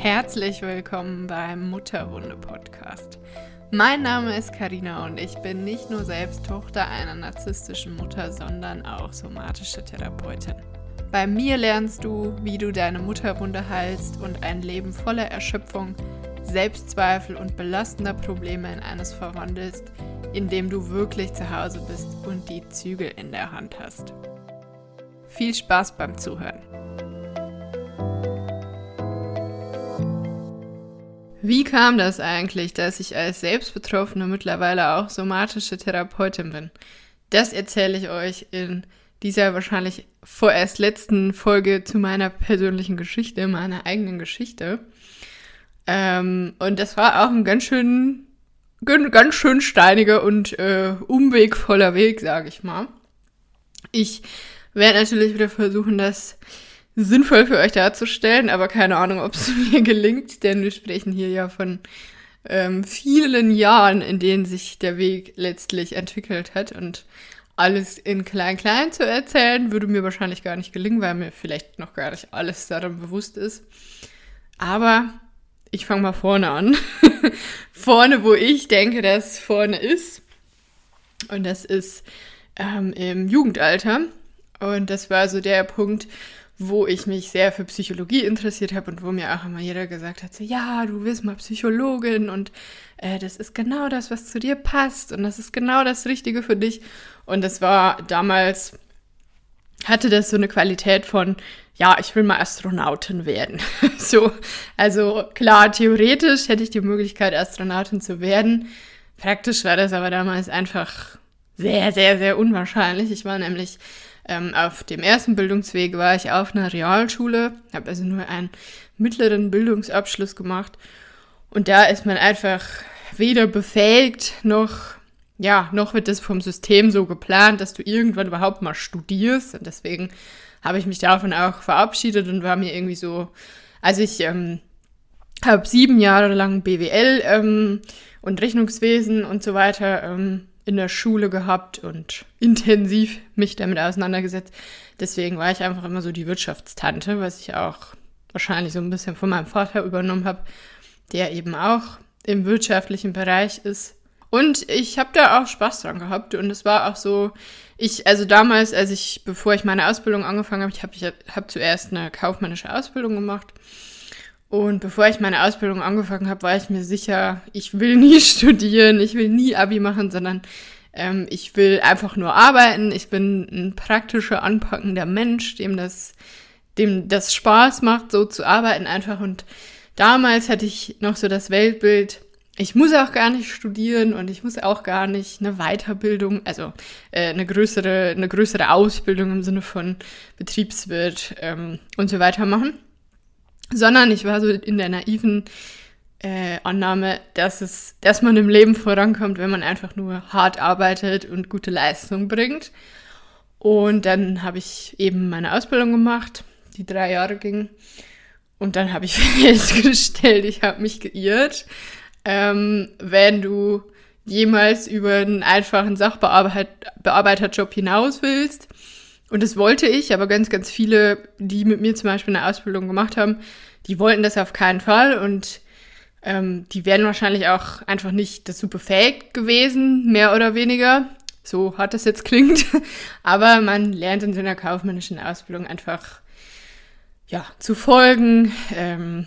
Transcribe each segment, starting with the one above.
Herzlich willkommen beim Mutterwunde Podcast. Mein Name ist Karina und ich bin nicht nur selbst Tochter einer narzisstischen Mutter, sondern auch somatische Therapeutin. Bei mir lernst du, wie du deine Mutterwunde heilst und ein Leben voller Erschöpfung, Selbstzweifel und belastender Probleme in eines verwandelst, indem du wirklich zu Hause bist und die Zügel in der Hand hast. Viel Spaß beim Zuhören. Wie kam das eigentlich, dass ich als Selbstbetroffene mittlerweile auch somatische Therapeutin bin? Das erzähle ich euch in dieser wahrscheinlich vorerst letzten Folge zu meiner persönlichen Geschichte, meiner eigenen Geschichte. Ähm, und das war auch ein ganz schön, ganz schön steiniger und äh, umwegvoller Weg, sage ich mal. Ich werde natürlich wieder versuchen, das sinnvoll für euch darzustellen, aber keine Ahnung, ob es mir gelingt, denn wir sprechen hier ja von ähm, vielen Jahren, in denen sich der Weg letztlich entwickelt hat und alles in klein-klein zu erzählen, würde mir wahrscheinlich gar nicht gelingen, weil mir vielleicht noch gar nicht alles daran bewusst ist. Aber ich fange mal vorne an. vorne, wo ich denke, dass vorne ist. Und das ist ähm, im Jugendalter. Und das war so der Punkt, wo ich mich sehr für Psychologie interessiert habe und wo mir auch immer jeder gesagt hat, so, ja, du wirst mal Psychologin und äh, das ist genau das, was zu dir passt und das ist genau das Richtige für dich. Und das war damals, hatte das so eine Qualität von, ja, ich will mal Astronautin werden. so, also klar, theoretisch hätte ich die Möglichkeit, Astronautin zu werden. Praktisch war das aber damals einfach sehr, sehr, sehr unwahrscheinlich. Ich war nämlich ähm, auf dem ersten Bildungsweg war ich auf einer Realschule, habe also nur einen mittleren Bildungsabschluss gemacht. Und da ist man einfach weder befähigt noch, ja, noch wird das vom System so geplant, dass du irgendwann überhaupt mal studierst. Und deswegen habe ich mich davon auch verabschiedet und war mir irgendwie so, also ich ähm, habe sieben Jahre lang BWL ähm, und Rechnungswesen und so weiter ähm, in der Schule gehabt und intensiv mich damit auseinandergesetzt. Deswegen war ich einfach immer so die Wirtschaftstante, was ich auch wahrscheinlich so ein bisschen von meinem Vater übernommen habe, der eben auch im wirtschaftlichen Bereich ist. Und ich habe da auch Spaß dran gehabt und es war auch so, ich, also damals, als ich, bevor ich meine Ausbildung angefangen habe, ich habe ich hab zuerst eine kaufmännische Ausbildung gemacht und bevor ich meine Ausbildung angefangen habe, war ich mir sicher, ich will nie studieren, ich will nie Abi machen, sondern ähm, ich will einfach nur arbeiten. Ich bin ein praktischer, anpackender Mensch, dem das, dem das Spaß macht, so zu arbeiten einfach. Und damals hatte ich noch so das Weltbild, ich muss auch gar nicht studieren und ich muss auch gar nicht eine Weiterbildung, also äh, eine größere, eine größere Ausbildung im Sinne von Betriebswirt ähm, und so weiter machen sondern ich war so in der naiven äh, Annahme, dass es, dass man im Leben vorankommt, wenn man einfach nur hart arbeitet und gute Leistung bringt. Und dann habe ich eben meine Ausbildung gemacht, die drei Jahre ging. Und dann habe ich festgestellt, ich habe mich geirrt. Ähm, wenn du jemals über einen einfachen Sachbearbeiterjob hinaus willst, und das wollte ich, aber ganz, ganz viele, die mit mir zum Beispiel eine Ausbildung gemacht haben, die wollten das auf keinen Fall und ähm, die wären wahrscheinlich auch einfach nicht dazu befähigt gewesen, mehr oder weniger. So hart das jetzt klingt. aber man lernt in so einer kaufmännischen Ausbildung einfach ja, zu folgen ähm,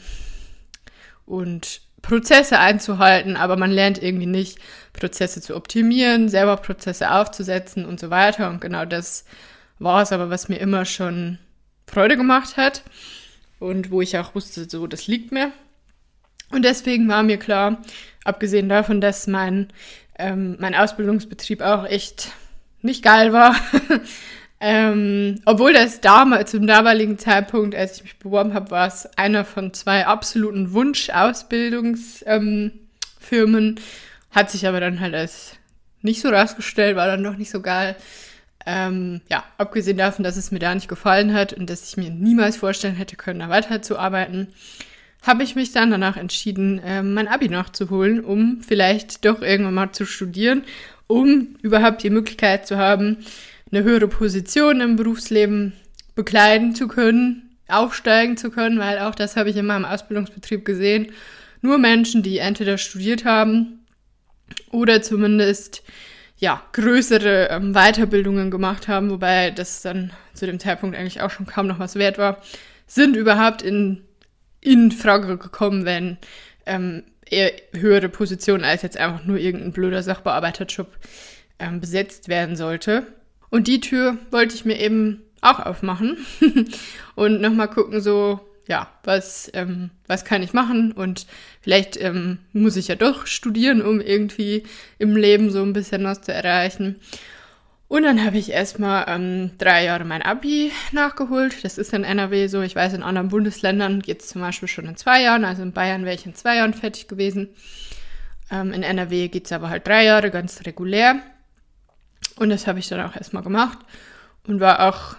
und Prozesse einzuhalten, aber man lernt irgendwie nicht, Prozesse zu optimieren, selber Prozesse aufzusetzen und so weiter. Und genau das war es aber, was mir immer schon Freude gemacht hat und wo ich auch wusste, so, das liegt mir. Und deswegen war mir klar, abgesehen davon, dass mein, ähm, mein Ausbildungsbetrieb auch echt nicht geil war, ähm, obwohl das damals, zum damaligen Zeitpunkt, als ich mich beworben habe, war es einer von zwei absoluten Wunsch-Ausbildungsfirmen, ähm, hat sich aber dann halt als nicht so rausgestellt, war dann doch nicht so geil. Ähm, ja, abgesehen davon, dass es mir da nicht gefallen hat und dass ich mir niemals vorstellen hätte können, da weiterzuarbeiten, habe ich mich dann danach entschieden, äh, mein Abi nachzuholen, um vielleicht doch irgendwann mal zu studieren, um überhaupt die Möglichkeit zu haben, eine höhere Position im Berufsleben bekleiden zu können. aufsteigen zu können, weil auch das habe ich in meinem Ausbildungsbetrieb gesehen. Nur Menschen, die entweder studiert haben oder zumindest ja, größere ähm, Weiterbildungen gemacht haben, wobei das dann zu dem Zeitpunkt eigentlich auch schon kaum noch was wert war, sind überhaupt in, in Frage gekommen, wenn ähm, eher höhere Positionen als jetzt einfach nur irgendein blöder Sachbearbeiterjob ähm, besetzt werden sollte. Und die Tür wollte ich mir eben auch aufmachen und nochmal gucken, so, ja, was, ähm, was kann ich machen? Und vielleicht ähm, muss ich ja doch studieren, um irgendwie im Leben so ein bisschen was zu erreichen. Und dann habe ich erstmal ähm, drei Jahre mein Abi nachgeholt. Das ist in NRW so. Ich weiß, in anderen Bundesländern geht es zum Beispiel schon in zwei Jahren. Also in Bayern wäre ich in zwei Jahren fertig gewesen. Ähm, in NRW geht es aber halt drei Jahre ganz regulär. Und das habe ich dann auch erstmal gemacht und war auch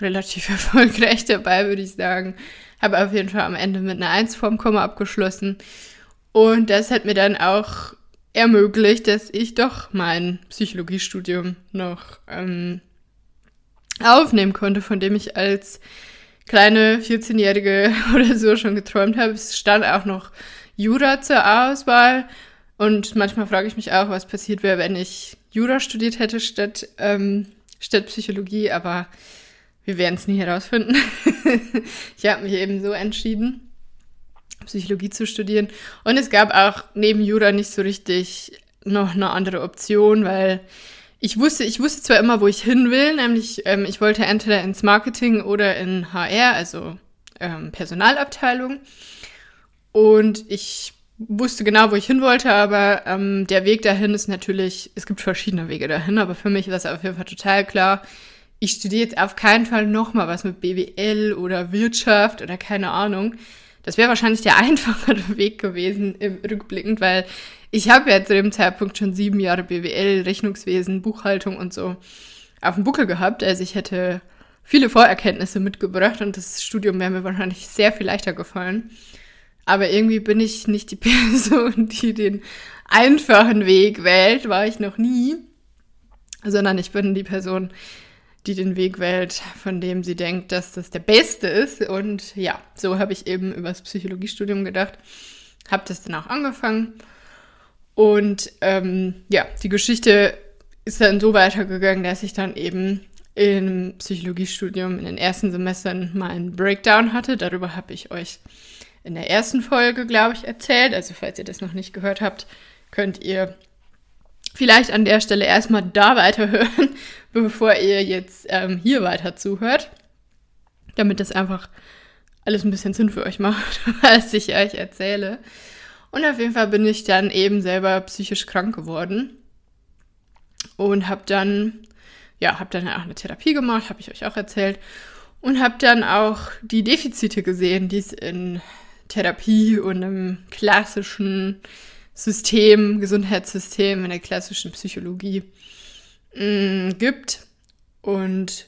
relativ erfolgreich dabei, würde ich sagen. Habe auf jeden Fall am Ende mit einer 1 vorm Komma abgeschlossen. Und das hat mir dann auch ermöglicht, dass ich doch mein Psychologiestudium noch ähm, aufnehmen konnte, von dem ich als kleine 14-Jährige oder so schon geträumt habe. Es stand auch noch Jura zur Auswahl. Und manchmal frage ich mich auch, was passiert wäre, wenn ich Jura studiert hätte statt, ähm, statt Psychologie. Aber wir werden es nie herausfinden. ich habe mich eben so entschieden, Psychologie zu studieren. Und es gab auch neben Jura nicht so richtig noch eine andere Option, weil ich wusste, ich wusste zwar immer, wo ich hin will, nämlich ähm, ich wollte entweder ins Marketing oder in HR, also ähm, Personalabteilung. Und ich wusste genau, wo ich hin wollte, aber ähm, der Weg dahin ist natürlich, es gibt verschiedene Wege dahin, aber für mich war es auf jeden Fall total klar, ich studiere jetzt auf keinen Fall nochmal was mit BWL oder Wirtschaft oder keine Ahnung. Das wäre wahrscheinlich der einfachere Weg gewesen im Rückblickend, weil ich habe ja zu dem Zeitpunkt schon sieben Jahre BWL, Rechnungswesen, Buchhaltung und so auf dem Buckel gehabt. Also ich hätte viele Vorerkenntnisse mitgebracht und das Studium wäre mir wahrscheinlich sehr viel leichter gefallen. Aber irgendwie bin ich nicht die Person, die den einfachen Weg wählt, war ich noch nie, sondern ich bin die Person, die den Weg wählt, von dem sie denkt, dass das der beste ist. Und ja, so habe ich eben über das Psychologiestudium gedacht, habe das dann auch angefangen. Und ähm, ja, die Geschichte ist dann so weitergegangen, dass ich dann eben im Psychologiestudium in den ersten Semestern mal einen Breakdown hatte. Darüber habe ich euch in der ersten Folge, glaube ich, erzählt. Also falls ihr das noch nicht gehört habt, könnt ihr vielleicht an der Stelle erstmal da weiterhören, bevor ihr jetzt ähm, hier weiter zuhört, damit das einfach alles ein bisschen Sinn für euch macht, was ich euch erzähle. Und auf jeden Fall bin ich dann eben selber psychisch krank geworden und habe dann, ja, habe dann auch eine Therapie gemacht, habe ich euch auch erzählt und habe dann auch die Defizite gesehen, die es in Therapie und im klassischen System, Gesundheitssystem, in der klassischen Psychologie mh, mm, gibt. Und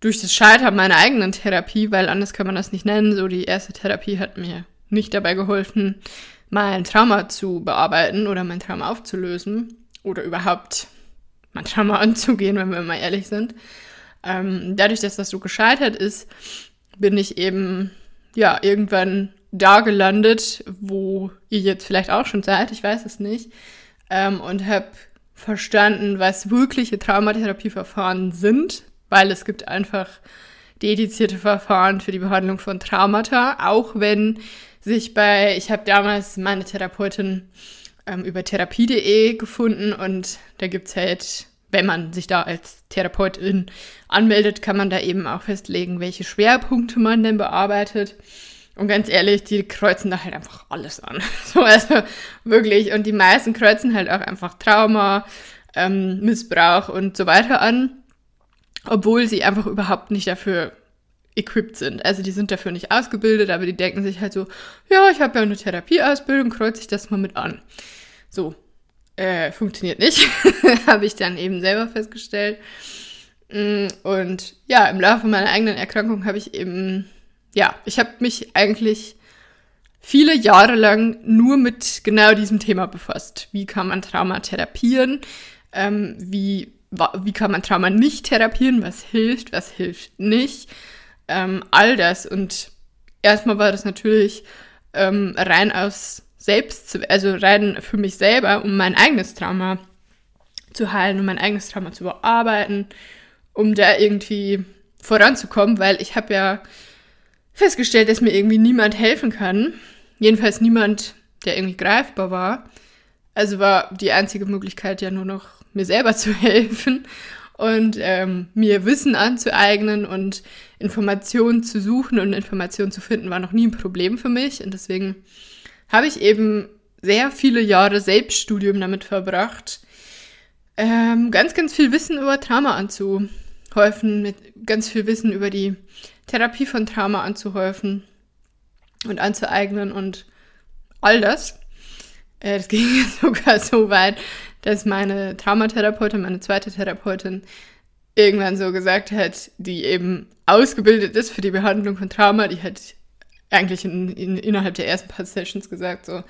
durch das Scheitern meiner eigenen Therapie, weil anders kann man das nicht nennen, so die erste Therapie hat mir nicht dabei geholfen, mein Trauma zu bearbeiten oder mein Trauma aufzulösen oder überhaupt mein Trauma anzugehen, wenn wir mal ehrlich sind. Ähm, dadurch, dass das so gescheitert ist, bin ich eben ja irgendwann da gelandet, wo ihr jetzt vielleicht auch schon seid, ich weiß es nicht, ähm, und habe verstanden, was wirkliche Traumatherapieverfahren sind, weil es gibt einfach dedizierte Verfahren für die Behandlung von Traumata, auch wenn sich bei, ich habe damals meine Therapeutin ähm, über therapie.de gefunden und da gibt es halt, wenn man sich da als Therapeutin anmeldet, kann man da eben auch festlegen, welche Schwerpunkte man denn bearbeitet. Und ganz ehrlich, die kreuzen da halt einfach alles an. So, also wirklich. Und die meisten kreuzen halt auch einfach Trauma, ähm, Missbrauch und so weiter an, obwohl sie einfach überhaupt nicht dafür equipped sind. Also die sind dafür nicht ausgebildet, aber die denken sich halt so, ja, ich habe ja eine Therapieausbildung, kreuze ich das mal mit an. So, äh, funktioniert nicht, habe ich dann eben selber festgestellt. Mm, und ja, im Laufe meiner eigenen Erkrankung habe ich eben ja, ich habe mich eigentlich viele Jahre lang nur mit genau diesem Thema befasst. Wie kann man Trauma therapieren? Ähm, wie, wie kann man Trauma nicht therapieren? Was hilft, was hilft nicht? ähm, all das. Und erstmal war das natürlich ähm, rein aus selbst, also rein für mich selber, um mein eigenes Trauma zu heilen, um mein eigenes Trauma zu bearbeiten, um da irgendwie voranzukommen, weil ich habe ja festgestellt, dass mir irgendwie niemand helfen kann. Jedenfalls niemand, der irgendwie greifbar war. Also war die einzige Möglichkeit ja nur noch, mir selber zu helfen und ähm, mir Wissen anzueignen und Informationen zu suchen und Informationen zu finden, war noch nie ein Problem für mich. Und deswegen habe ich eben sehr viele Jahre Selbststudium damit verbracht, ähm, ganz, ganz viel Wissen über Trauma anzuhäufen, mit ganz viel Wissen über die Therapie von Trauma anzuhäufen und anzueignen und all das. Äh, das ging sogar so weit, dass meine Traumatherapeutin, meine zweite Therapeutin, irgendwann so gesagt hat, die eben ausgebildet ist für die Behandlung von Trauma, die hat eigentlich in, in, innerhalb der ersten paar Sessions gesagt, so,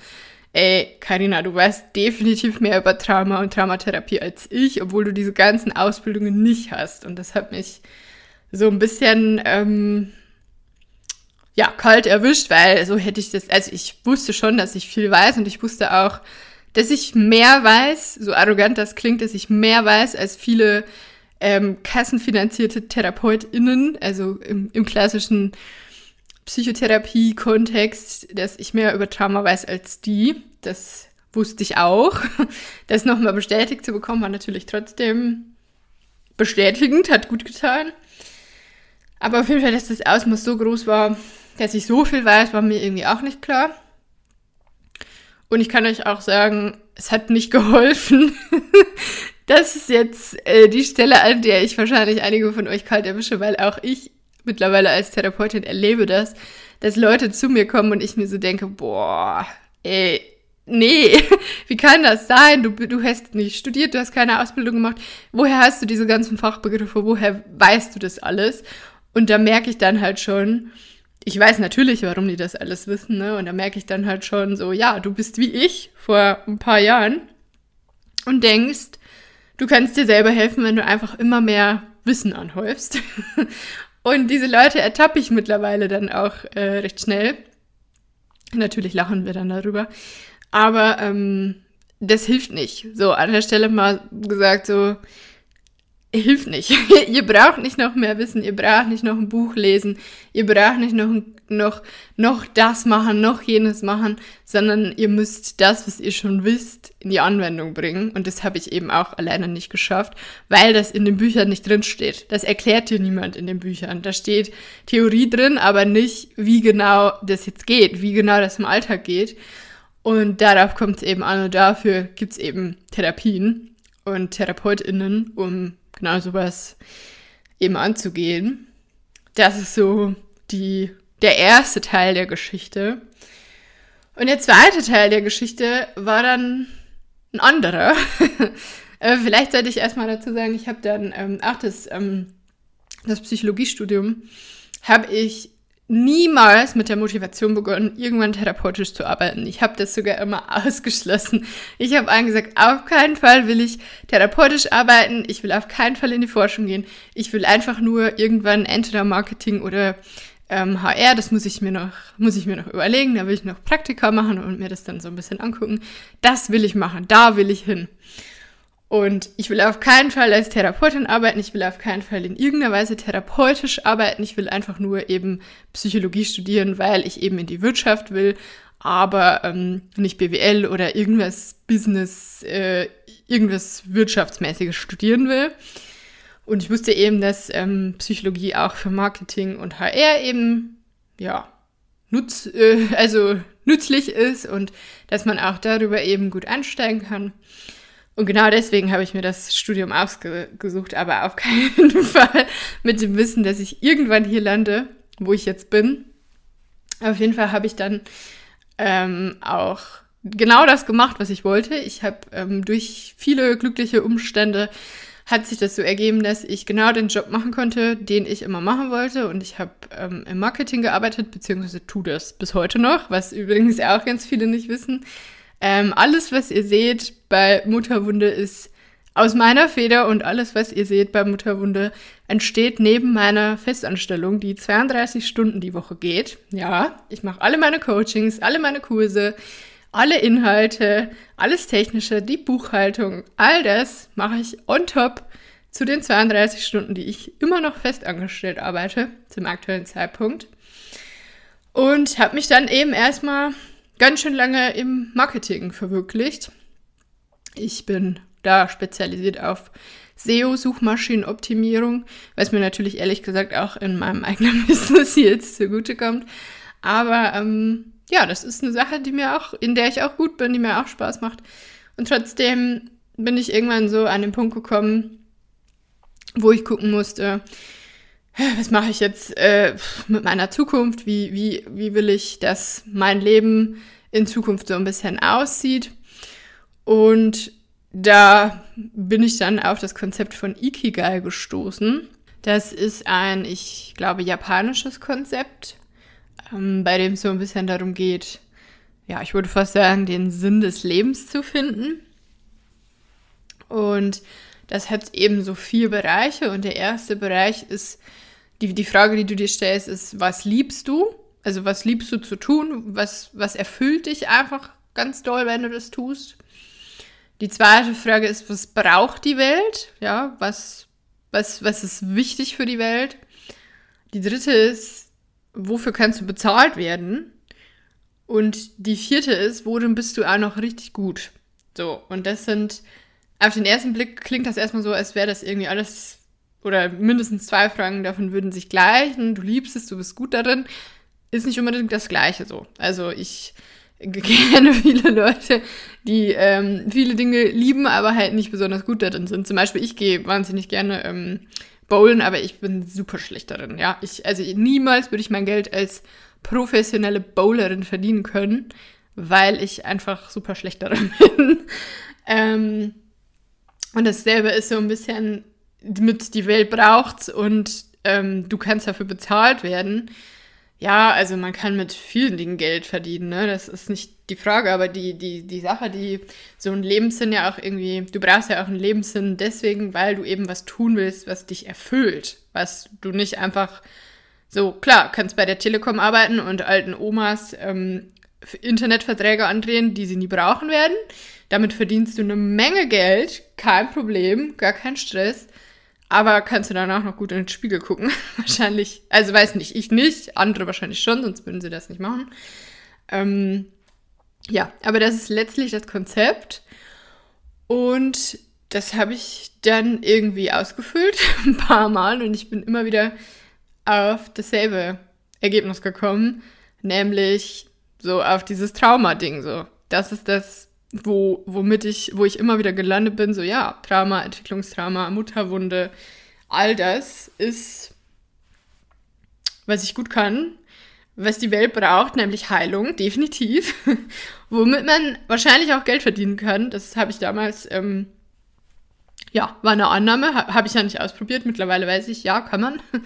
ey, Karina, du weißt definitiv mehr über Trauma und Traumatherapie als ich, obwohl du diese ganzen Ausbildungen nicht hast. Und das hat mich so ein bisschen, ähm, ja, kalt erwischt, weil so hätte ich das, also ich wusste schon, dass ich viel weiß und ich wusste auch, dass ich mehr weiß, so arrogant das klingt, dass ich mehr weiß als viele ähm, kassenfinanzierte TherapeutInnen, also im, im klassischen Psychotherapie-Kontext, dass ich mehr über Trauma weiß als die. Das wusste ich auch. Das nochmal bestätigt zu bekommen, war natürlich trotzdem bestätigend, hat gut getan. Aber auf jeden Fall, dass das Ausmaß so groß war, dass ich so viel weiß, war mir irgendwie auch nicht klar. Und ich kann euch auch sagen, es hat nicht geholfen. das ist jetzt äh, die Stelle, an der ich wahrscheinlich einige von euch kalt erwische, weil auch ich mittlerweile als Therapeutin erlebe das, dass Leute zu mir kommen und ich mir so denke, boah, ey, nee, wie kann das sein? Du, du hast nicht studiert, du hast keine Ausbildung gemacht. Woher hast du diese ganzen Fachbegriffe? Woher weißt du das alles? Und da merke ich dann halt schon, ich weiß natürlich, warum die das alles wissen, ne? Und da merke ich dann halt schon so, ja, du bist wie ich vor ein paar Jahren und denkst, du kannst dir selber helfen, wenn du einfach immer mehr Wissen anhäufst. und diese Leute ertappe ich mittlerweile dann auch äh, recht schnell. Natürlich lachen wir dann darüber. Aber ähm, das hilft nicht. So, an der Stelle mal gesagt, so, hilft nicht. ihr braucht nicht noch mehr wissen, ihr braucht nicht noch ein Buch lesen, ihr braucht nicht noch, noch, noch das machen, noch jenes machen, sondern ihr müsst das, was ihr schon wisst, in die Anwendung bringen. Und das habe ich eben auch alleine nicht geschafft, weil das in den Büchern nicht drin steht. Das erklärt dir niemand in den Büchern. Da steht Theorie drin, aber nicht, wie genau das jetzt geht, wie genau das im Alltag geht. Und darauf kommt es eben an und dafür gibt es eben Therapien und TherapeutInnen, um genau sowas eben anzugehen. Das ist so die, der erste Teil der Geschichte. Und der zweite Teil der Geschichte war dann ein anderer. Äh, vielleicht sollte ich erstmal dazu sagen, ich habe dann ähm, auch das, ähm, das Psychologiestudium, habe ich niemals mit der Motivation begonnen, irgendwann therapeutisch zu arbeiten. Ich habe das sogar immer ausgeschlossen. Ich habe angesagt, auf keinen Fall will ich therapeutisch arbeiten. Ich will auf keinen Fall in die Forschung gehen. Ich will einfach nur irgendwann entweder Marketing oder ähm, HR. Das muss ich mir noch, muss ich mir noch überlegen. Da will ich noch Praktika machen und mir das dann so ein bisschen angucken. Das will ich machen. Da will ich hin. Und ich will auf keinen Fall als Therapeutin arbeiten, ich will auf keinen Fall in irgendeiner Weise therapeutisch arbeiten, ich will einfach nur eben Psychologie studieren, weil ich eben in die Wirtschaft will, aber ähm, nicht BWL oder irgendwas Business, äh, irgendwas Wirtschaftsmäßiges studieren will. Und ich wusste eben, dass ähm, Psychologie auch für Marketing und HR eben, ja, nutz, äh, also nützlich ist und dass man auch darüber eben gut einsteigen kann. Und genau deswegen habe ich mir das Studium ausgesucht, aber auf keinen Fall mit dem Wissen, dass ich irgendwann hier lande, wo ich jetzt bin. Auf jeden Fall habe ich dann ähm, auch genau das gemacht, was ich wollte. Ich habe ähm, durch viele glückliche Umstände hat sich das so ergeben, dass ich genau den Job machen konnte, den ich immer machen wollte. Und ich habe ähm, im Marketing gearbeitet, beziehungsweise tue das bis heute noch, was übrigens auch ganz viele nicht wissen. Ähm, alles, was ihr seht bei Mutterwunde, ist aus meiner Feder und alles, was ihr seht bei Mutterwunde, entsteht neben meiner Festanstellung, die 32 Stunden die Woche geht. Ja, ich mache alle meine Coachings, alle meine Kurse, alle Inhalte, alles Technische, die Buchhaltung, all das mache ich on top zu den 32 Stunden, die ich immer noch festangestellt arbeite, zum aktuellen Zeitpunkt. Und habe mich dann eben erstmal ganz schön lange im Marketing verwirklicht. Ich bin da spezialisiert auf SEO-Suchmaschinenoptimierung, was mir natürlich ehrlich gesagt auch in meinem eigenen Business jetzt zugutekommt. Aber ähm, ja, das ist eine Sache, die mir auch, in der ich auch gut bin, die mir auch Spaß macht. Und trotzdem bin ich irgendwann so an den Punkt gekommen, wo ich gucken musste, was mache ich jetzt äh, mit meiner Zukunft? Wie, wie, wie will ich, dass mein Leben in Zukunft so ein bisschen aussieht? Und da bin ich dann auf das Konzept von Ikigai gestoßen. Das ist ein, ich glaube, japanisches Konzept, ähm, bei dem es so ein bisschen darum geht, ja, ich würde fast sagen, den Sinn des Lebens zu finden. Und das hat eben so vier Bereiche. Und der erste Bereich ist, die, die Frage, die du dir stellst, ist, was liebst du? Also was liebst du zu tun? Was, was erfüllt dich einfach ganz doll, wenn du das tust? Die zweite Frage ist, was braucht die Welt? Ja, was, was, was ist wichtig für die Welt? Die dritte ist, wofür kannst du bezahlt werden? Und die vierte ist, worin bist du auch noch richtig gut? So, und das sind, auf den ersten Blick klingt das erstmal so, als wäre das irgendwie alles, oder mindestens zwei Fragen davon würden sich gleichen. Du liebst es, du bist gut darin. Ist nicht unbedingt das Gleiche so. Also ich kenne viele Leute, die ähm, viele Dinge lieben, aber halt nicht besonders gut darin sind. Zum Beispiel, ich gehe wahnsinnig gerne ähm, bowlen, aber ich bin super schlecht darin. Ja, ich, also niemals würde ich mein Geld als professionelle Bowlerin verdienen können, weil ich einfach super schlecht darin bin. ähm, und dasselbe ist so ein bisschen mit die Welt braucht's und ähm, du kannst dafür bezahlt werden. Ja, also man kann mit vielen Dingen Geld verdienen, ne? Das ist nicht die Frage, aber die, die, die Sache, die so ein Lebenssinn ja auch irgendwie, du brauchst ja auch einen Lebenssinn deswegen, weil du eben was tun willst, was dich erfüllt, was du nicht einfach so, klar, kannst bei der Telekom arbeiten und alten Omas ähm, Internetverträge andrehen, die sie nie brauchen werden. Damit verdienst du eine Menge Geld, kein Problem, gar kein Stress. Aber kannst du danach noch gut in den Spiegel gucken? wahrscheinlich, also weiß nicht, ich nicht, andere wahrscheinlich schon, sonst würden sie das nicht machen. Ähm, ja, aber das ist letztlich das Konzept. Und das habe ich dann irgendwie ausgefüllt, ein paar Mal, und ich bin immer wieder auf dasselbe Ergebnis gekommen, nämlich so auf dieses Trauma-Ding. So, das ist das wo, womit ich, wo ich immer wieder gelandet bin, so ja, Trauma, Entwicklungstrauma, Mutterwunde, all das ist, was ich gut kann, was die Welt braucht, nämlich Heilung, definitiv. Womit man wahrscheinlich auch Geld verdienen kann. Das habe ich damals, ähm, ja, war eine Annahme, ha, habe ich ja nicht ausprobiert. Mittlerweile weiß ich, ja, kann man.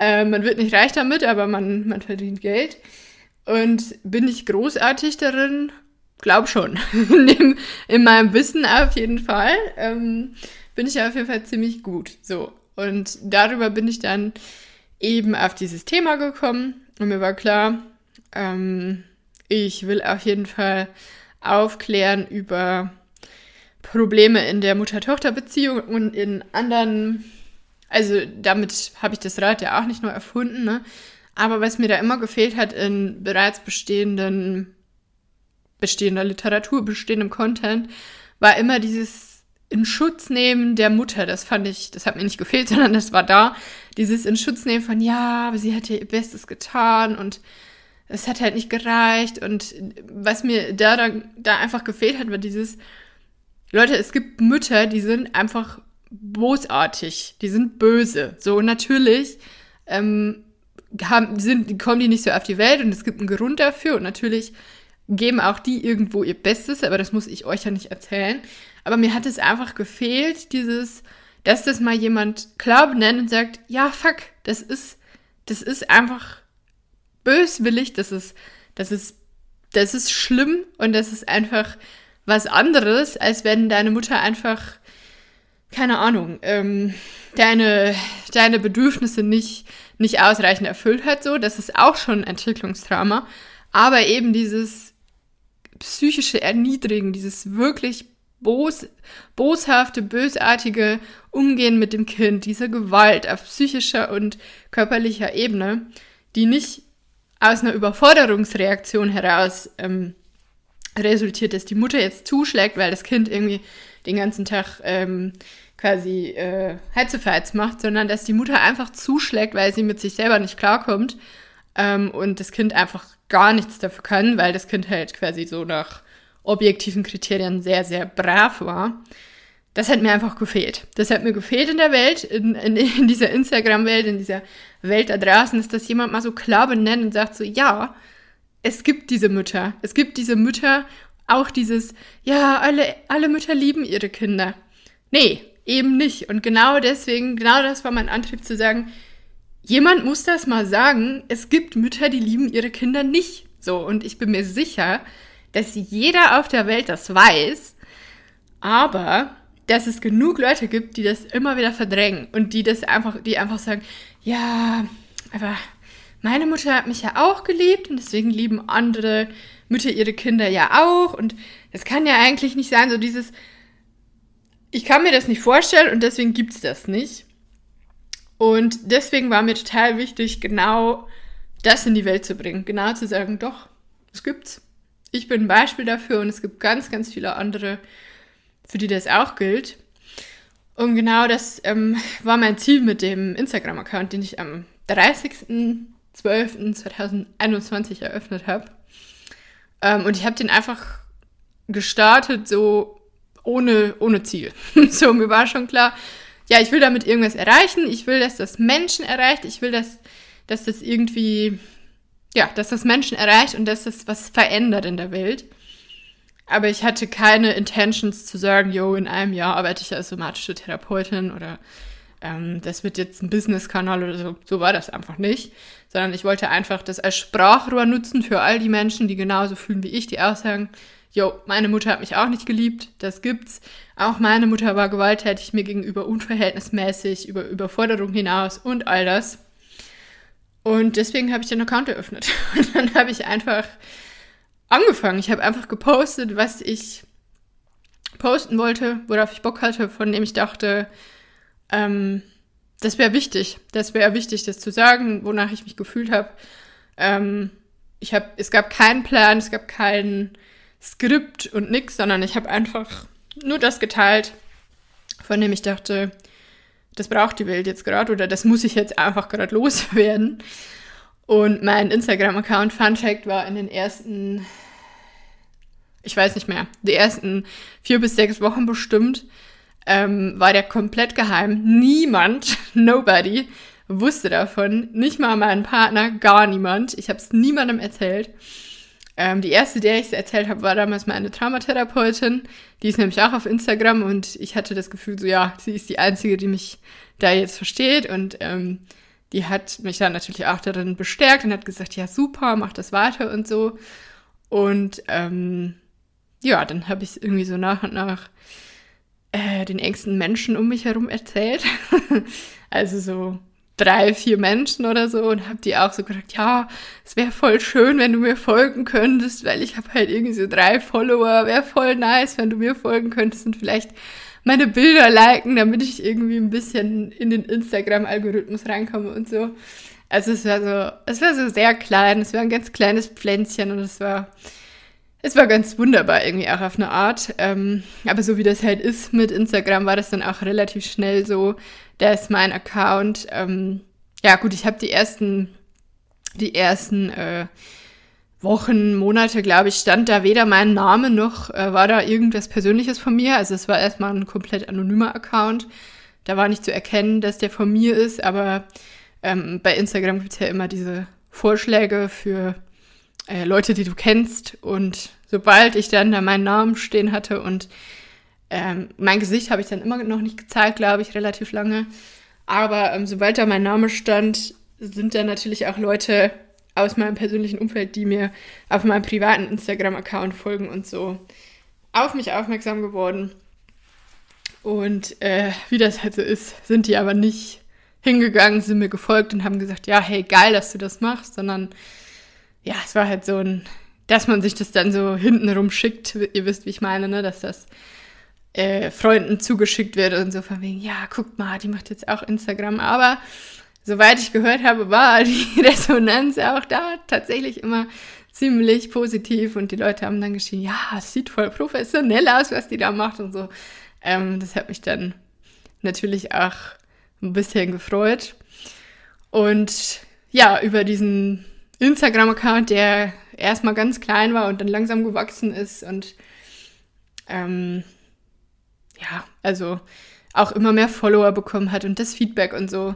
äh, man wird nicht reich damit, aber man, man verdient Geld. Und bin ich großartig darin? Glaub schon. in, in, meinem Wissen auf jeden Fall ähm, bin ich auf jeden Fall ziemlich gut. So. Und darüber bin ich dann eben auf dieses Thema gekommen und mir war klar, ähm, ich will auf jeden Fall aufklären über Probleme in der Mutter-Tochter-Beziehung und in anderen, also damit habe ich das Rad ja auch nicht nur erfunden, ne? aber was mir da immer gefehlt hat in bereits bestehenden bestehender Literatur, bestehendem Content, war immer dieses in Schutz nehmen der Mutter. Das fand ich, das hat mir nicht gefehlt, sondern das war da. Dieses in Schutz nehmen von, ja, aber sie hat ja ihr Bestes getan und es hat halt nicht gereicht. Und was mir da, da, da einfach gefehlt hat, war dieses, Leute, es gibt Mütter, die sind einfach bosartig, die sind böse. So, natürlich ähm, haben, sind, kommen die nicht so auf die Welt und es gibt einen Grund dafür. Und natürlich geben auch die irgendwo ihr Bestes, aber das muss ich euch ja nicht erzählen. Aber mir hat es einfach gefehlt, dieses, dass das mal jemand klar benennt und sagt, ja, fuck, das ist, das ist einfach böswillig, das ist, das ist, das ist schlimm und das ist einfach was anderes, als wenn deine Mutter einfach keine Ahnung, ähm, deine, deine Bedürfnisse nicht, nicht ausreichend erfüllt hat, so, das ist auch schon ein Entwicklungstrauma. Aber eben dieses psychische Erniedrigen, dieses wirklich bos, boshafte, bösartige Umgehen mit dem Kind, diese Gewalt auf psychischer und körperlicher Ebene, die nicht aus einer Überforderungsreaktion heraus ähm, resultiert, dass die Mutter jetzt zuschlägt, weil das Kind irgendwie den ganzen Tag ähm, quasi äh, Heizefeiz macht, sondern dass die Mutter einfach zuschlägt, weil sie mit sich selber nicht klarkommt ähm, und das Kind einfach gar nichts dafür kann, weil das Kind halt quasi so nach objektiven Kriterien sehr, sehr brav war. Das hat mir einfach gefehlt. Das hat mir gefehlt in der Welt, in, in, in dieser Instagram-Welt, in dieser Welt da draußen, ist das jemand mal so klar benennt und sagt so, ja, es gibt diese Mütter. Es gibt diese Mütter, auch dieses, ja, alle, alle Mütter lieben ihre Kinder. Nee, eben nicht. Und genau deswegen, genau das war mein Antrieb zu sagen, jemand muss das mal sagen, es gibt Mütter, die lieben ihre Kinder nicht. So, und ich bin mir sicher, dass jeder auf der Welt das weiß, aber dass es genug Leute gibt, die das immer wieder verdrängen und die das einfach, die einfach sagen, ja, aber meine Mutter hat mich ja auch geliebt und deswegen lieben andere Mütter ihre Kinder ja auch und das kann ja eigentlich nicht sein, so dieses, ich kann mir das nicht vorstellen und deswegen gibt es das nicht. Und deswegen war mir total wichtig, genau das in die Welt zu bringen. Genau zu sagen, doch, es gibt's. Ich bin ein Beispiel dafür und es gibt ganz, ganz viele andere, für die das auch gilt. Und genau das ähm, war mein Ziel mit dem Instagram-Account, den ich am 30.12.2021 eröffnet habe. Ähm, und ich habe den einfach gestartet, so ohne, ohne Ziel. so, mir war schon klar, ja, ich will damit irgendwas erreichen. Ich will, dass das Menschen erreicht. Ich will, dass, dass das irgendwie, ja, dass das Menschen erreicht und dass das was verändert in der Welt. Aber ich hatte keine Intentions zu sagen, yo, in einem Jahr arbeite ich als somatische Therapeutin oder ähm, das wird jetzt ein Business-Kanal oder so. So war das einfach nicht. Sondern ich wollte einfach das als Sprachrohr nutzen für all die Menschen, die genauso fühlen wie ich, die auch sagen, jo, meine Mutter hat mich auch nicht geliebt, das gibt's. Auch meine Mutter war gewalttätig mir gegenüber, unverhältnismäßig, über Überforderung hinaus und all das. Und deswegen habe ich den Account eröffnet. Und dann habe ich einfach angefangen. Ich habe einfach gepostet, was ich posten wollte, worauf ich Bock hatte, von dem ich dachte, ähm, das wäre wichtig. Das wäre wichtig, das zu sagen, wonach ich mich gefühlt habe. Ähm, ich habe, es gab keinen Plan, es gab keinen Skript und nix, sondern ich habe einfach nur das geteilt, von dem ich dachte, das braucht die Welt jetzt gerade oder das muss ich jetzt einfach gerade loswerden. Und mein Instagram-Account Fun Fact war in den ersten, ich weiß nicht mehr, die ersten vier bis sechs Wochen bestimmt, ähm, war der komplett geheim. Niemand, nobody, wusste davon. Nicht mal mein Partner, gar niemand. Ich habe es niemandem erzählt. Ähm, die erste, der ich es erzählt habe, war damals meine Traumatherapeutin. Die ist nämlich auch auf Instagram und ich hatte das Gefühl, so ja, sie ist die Einzige, die mich da jetzt versteht und ähm, die hat mich dann natürlich auch darin bestärkt und hat gesagt, ja super, mach das weiter und so. Und ähm, ja, dann habe ich irgendwie so nach und nach äh, den engsten Menschen um mich herum erzählt. also so drei, vier Menschen oder so und habe die auch so gesagt, ja, es wäre voll schön, wenn du mir folgen könntest, weil ich habe halt irgendwie so drei Follower, wäre voll nice, wenn du mir folgen könntest und vielleicht meine Bilder liken, damit ich irgendwie ein bisschen in den Instagram-Algorithmus reinkomme und so. Also es war so, es war so sehr klein, es war ein ganz kleines Pflänzchen und es war, es war ganz wunderbar irgendwie auch auf eine Art. Ähm, aber so wie das halt ist mit Instagram, war das dann auch relativ schnell so, da ist mein Account. Ähm, ja gut, ich habe die ersten, die ersten äh, Wochen, Monate, glaube ich, stand da weder mein Name noch äh, war da irgendwas Persönliches von mir. Also es war erstmal ein komplett anonymer Account. Da war nicht zu erkennen, dass der von mir ist, aber ähm, bei Instagram gibt es ja immer diese Vorschläge für äh, Leute, die du kennst. Und sobald ich dann da meinen Namen stehen hatte und ähm, mein Gesicht habe ich dann immer noch nicht gezeigt, glaube ich, relativ lange. Aber ähm, sobald da mein Name stand, sind da natürlich auch Leute aus meinem persönlichen Umfeld, die mir auf meinem privaten Instagram-Account folgen und so auf mich aufmerksam geworden. Und äh, wie das halt so ist, sind die aber nicht hingegangen, sind mir gefolgt und haben gesagt, ja, hey, geil, dass du das machst, sondern ja, es war halt so ein, dass man sich das dann so hintenrum schickt, ihr wisst, wie ich meine, ne, dass das äh, Freunden zugeschickt wird und so von wegen, ja, guckt mal, die macht jetzt auch Instagram, aber soweit ich gehört habe, war die Resonanz auch da tatsächlich immer ziemlich positiv und die Leute haben dann geschrien, ja, es sieht voll professionell aus, was die da macht und so. Ähm, das hat mich dann natürlich auch ein bisschen gefreut. Und ja, über diesen Instagram-Account, der erstmal ganz klein war und dann langsam gewachsen ist und ähm, ja, also auch immer mehr Follower bekommen hat und das Feedback und so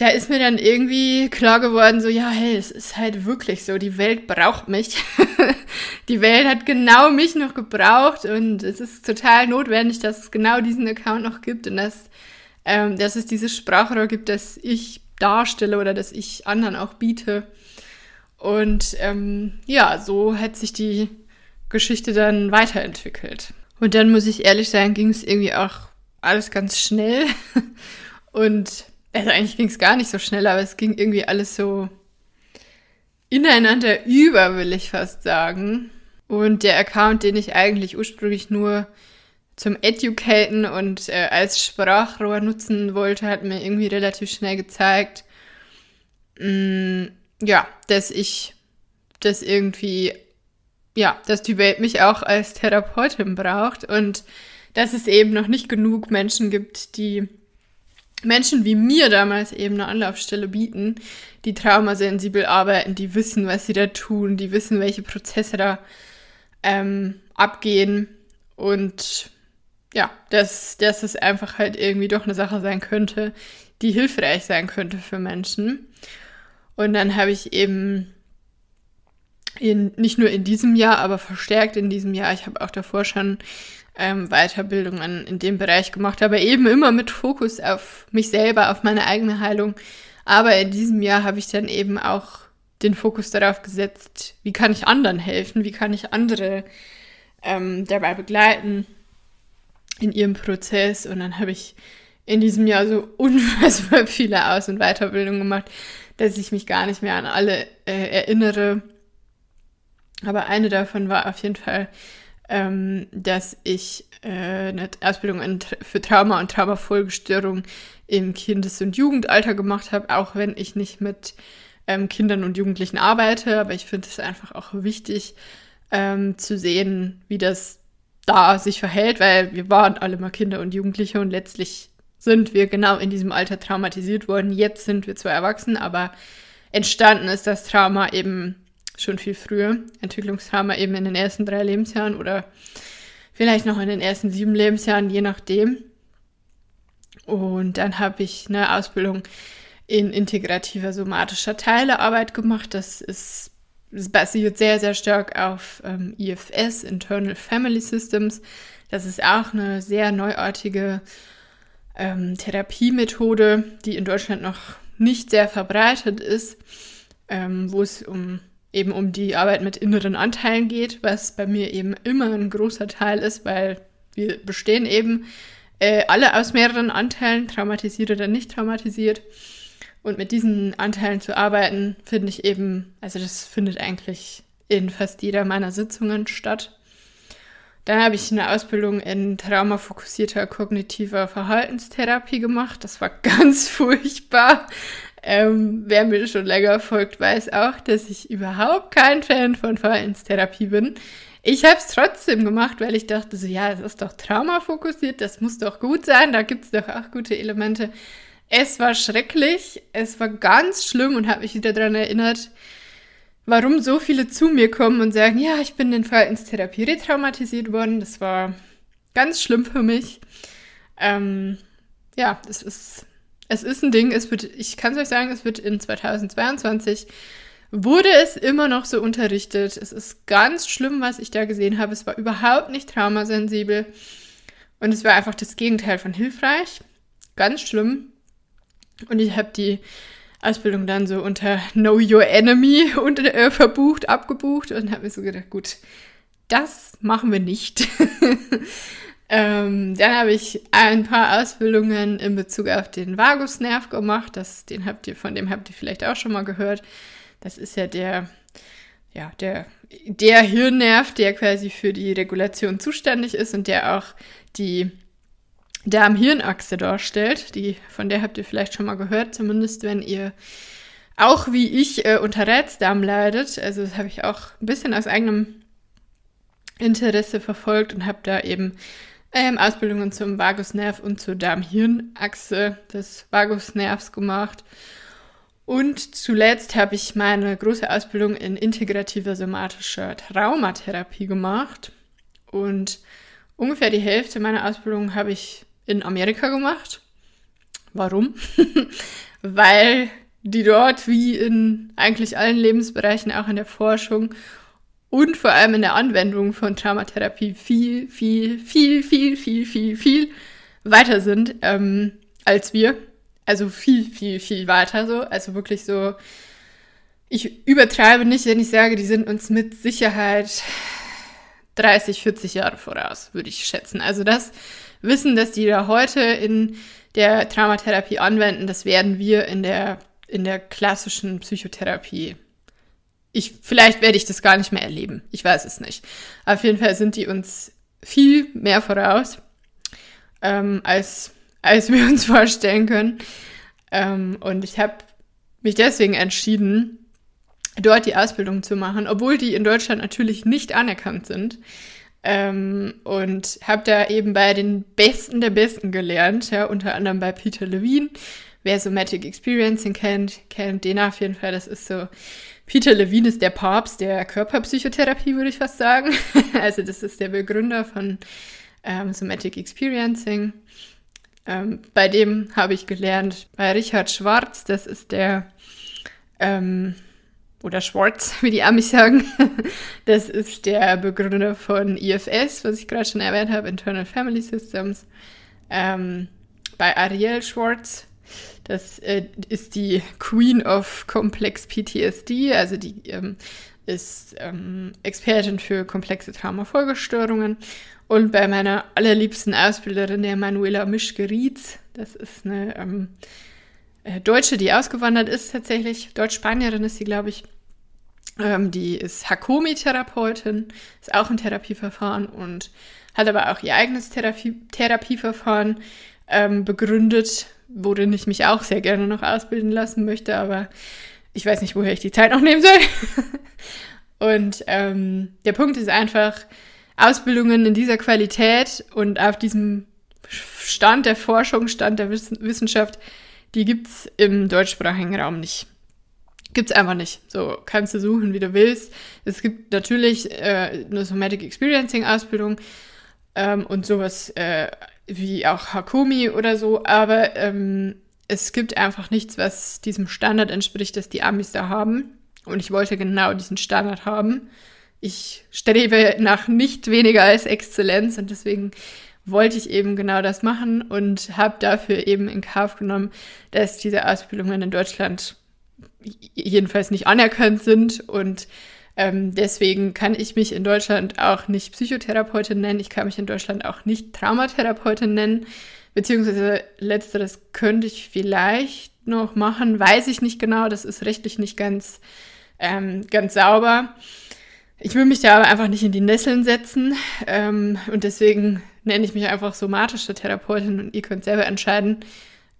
da ist mir dann irgendwie klar geworden, so, ja, hey, es ist halt wirklich so, die Welt braucht mich. die Welt hat genau mich noch gebraucht und es ist total notwendig, dass es genau diesen Account noch gibt und dass, ähm, dass es dieses Sprachrohr gibt, das ich darstelle oder das ich anderen auch biete. Und ähm, ja, so hat sich die Geschichte dann weiterentwickelt. Und dann muss ich ehrlich sein, ging es irgendwie auch alles ganz schnell. Und also eigentlich ging es gar nicht so schnell, aber es ging irgendwie alles so ineinander über, will ich fast sagen. Und der Account, den ich eigentlich ursprünglich nur zum Educaten und äh, als Sprachrohr nutzen wollte, hat mir irgendwie relativ schnell gezeigt, mh, mm, ja, dass ich das irgendwie, ja, dass die Welt mich auch als Therapeutin braucht und dass es eben noch nicht genug Menschen gibt, die Menschen wie mir damals eben eine Anlaufstelle bieten, die traumasensibel arbeiten, die wissen, was sie da tun, die wissen, welche Prozesse da ähm, abgehen und ja, dass, dass es einfach halt irgendwie doch eine Sache sein könnte, die hilfreich sein könnte für Menschen. Und dann habe ich eben in, nicht nur in diesem Jahr, aber verstärkt in diesem Jahr, ich habe auch davor schon ähm, Weiterbildungen in dem Bereich gemacht, aber eben immer mit Fokus auf mich selber, auf meine eigene Heilung. Aber in diesem Jahr habe ich dann eben auch den Fokus darauf gesetzt, wie kann ich anderen helfen, wie kann ich andere ähm, dabei begleiten in ihrem Prozess. Und dann habe ich in diesem Jahr so unfassbar viele Aus- und Weiterbildungen gemacht, dass ich mich gar nicht mehr an alle äh, erinnere. Aber eine davon war auf jeden Fall ähm, dass ich äh, eine Ausbildung in, für Trauma und Traumafolgestörung im Kindes- und Jugendalter gemacht habe, auch wenn ich nicht mit ähm, Kindern und Jugendlichen arbeite. Aber ich finde es einfach auch wichtig ähm, zu sehen, wie das da sich verhält, weil wir waren alle mal Kinder und Jugendliche und letztlich sind wir genau in diesem Alter traumatisiert worden. Jetzt sind wir zwar erwachsen, aber entstanden ist das Trauma eben schon viel früher. Entwicklungstrauma eben in den ersten drei Lebensjahren oder vielleicht noch in den ersten sieben Lebensjahren, je nachdem. Und dann habe ich eine Ausbildung in integrativer somatischer Teilearbeit gemacht. Das ist das basiert sehr, sehr stark auf ähm, IFS, Internal Family Systems. Das ist auch eine sehr neuartige ähm, Therapiemethode, die in Deutschland noch nicht sehr verbreitet ist, ähm, wo es um eben um die Arbeit mit inneren Anteilen geht, was bei mir eben immer ein großer Teil ist, weil wir bestehen eben äh, alle aus mehreren Anteilen, traumatisiert oder nicht traumatisiert. Und mit diesen Anteilen zu arbeiten, finde ich eben, also das findet eigentlich in fast jeder meiner Sitzungen statt. Dann habe ich eine Ausbildung in traumafokussierter kognitiver Verhaltenstherapie gemacht. Das war ganz furchtbar. Ähm, wer mir schon länger folgt, weiß auch, dass ich überhaupt kein Fan von Verhaltenstherapie bin. Ich habe es trotzdem gemacht, weil ich dachte so, ja, es ist doch traumafokussiert, das muss doch gut sein, da gibt es doch auch gute Elemente. Es war schrecklich, es war ganz schlimm und habe mich wieder daran erinnert, warum so viele zu mir kommen und sagen, ja, ich bin in Verhaltenstherapie retraumatisiert worden. Das war ganz schlimm für mich. Ähm, ja, das ist es ist ein Ding, es wird, ich kann es euch sagen, es wird in 2022 wurde es immer noch so unterrichtet. Es ist ganz schlimm, was ich da gesehen habe. Es war überhaupt nicht traumasensibel. Und es war einfach das Gegenteil von hilfreich. Ganz schlimm. Und ich habe die Ausbildung dann so unter Know Your Enemy und, äh, verbucht, abgebucht und habe mir so gedacht, gut, das machen wir nicht. Ähm, dann habe ich ein paar Ausbildungen in Bezug auf den Vagusnerv gemacht. Das, den habt ihr, von dem habt ihr vielleicht auch schon mal gehört. Das ist ja der, ja, der, der Hirnnerv, der quasi für die Regulation zuständig ist und der auch die Darm-Hirn-Achse darstellt. Die, von der habt ihr vielleicht schon mal gehört, zumindest wenn ihr auch wie ich äh, unter Reizdarm leidet. Also das habe ich auch ein bisschen aus eigenem Interesse verfolgt und habe da eben ähm, Ausbildungen zum Vagusnerv und zur Darm-Hirn-Achse des Vagusnervs gemacht. Und zuletzt habe ich meine große Ausbildung in integrativer somatischer Traumatherapie gemacht. Und ungefähr die Hälfte meiner Ausbildung habe ich in Amerika gemacht. Warum? Weil die dort wie in eigentlich allen Lebensbereichen, auch in der Forschung und vor allem in der Anwendung von Traumatherapie viel, viel, viel, viel, viel, viel, viel weiter sind ähm, als wir. Also viel, viel, viel weiter so. Also wirklich so, ich übertreibe nicht, wenn ich sage, die sind uns mit Sicherheit 30, 40 Jahre voraus, würde ich schätzen. Also das Wissen, das die da heute in der Traumatherapie anwenden, das werden wir in der, in der klassischen Psychotherapie ich, vielleicht werde ich das gar nicht mehr erleben. Ich weiß es nicht. Auf jeden Fall sind die uns viel mehr voraus, ähm, als, als wir uns vorstellen können. Ähm, und ich habe mich deswegen entschieden, dort die Ausbildung zu machen, obwohl die in Deutschland natürlich nicht anerkannt sind. Ähm, und habe da eben bei den Besten der Besten gelernt, ja, unter anderem bei Peter Levine. Wer Somatic Experiencing kennt, kennt den auf jeden Fall. Das ist so Peter Levine ist der Papst der Körperpsychotherapie, würde ich fast sagen. also das ist der Begründer von ähm, Somatic Experiencing. Ähm, bei dem habe ich gelernt, bei Richard Schwarz, das ist der, ähm, oder Schwarz, wie die Amis sagen, das ist der Begründer von IFS, was ich gerade schon erwähnt habe, Internal Family Systems. Ähm, bei Ariel Schwarz das äh, ist die Queen of Complex PTSD, also die ähm, ist ähm, Expertin für komplexe Traumafolgestörungen. Und bei meiner allerliebsten Ausbilderin, der Manuela Mischke-Rietz, das ist eine ähm, äh, Deutsche, die ausgewandert ist tatsächlich, Deutsch-Spanierin ist sie, glaube ich. Ähm, die ist Hakomi-Therapeutin, ist auch ein Therapieverfahren und hat aber auch ihr eigenes Therapie Therapieverfahren ähm, begründet, worin ich mich auch sehr gerne noch ausbilden lassen möchte, aber ich weiß nicht, woher ich die Zeit noch nehmen soll. und ähm, der Punkt ist einfach, Ausbildungen in dieser Qualität und auf diesem Stand der Forschung, Stand der Wiss Wissenschaft, die gibt es im deutschsprachigen Raum nicht. Gibt es einfach nicht. So kannst du suchen, wie du willst. Es gibt natürlich äh, eine Somatic Experiencing Ausbildung ähm, und sowas äh, wie auch Hakomi oder so, aber ähm, es gibt einfach nichts, was diesem Standard entspricht, das die Amis da haben. Und ich wollte genau diesen Standard haben. Ich strebe nach nicht weniger als Exzellenz und deswegen wollte ich eben genau das machen und habe dafür eben in Kauf genommen, dass diese Ausbildungen in Deutschland jedenfalls nicht anerkannt sind und ähm, deswegen kann ich mich in Deutschland auch nicht Psychotherapeutin nennen. Ich kann mich in Deutschland auch nicht Traumatherapeutin nennen. Beziehungsweise letzteres könnte ich vielleicht noch machen, weiß ich nicht genau. Das ist rechtlich nicht ganz, ähm, ganz sauber. Ich will mich da aber einfach nicht in die Nesseln setzen. Ähm, und deswegen nenne ich mich einfach somatische Therapeutin und ihr könnt selber entscheiden,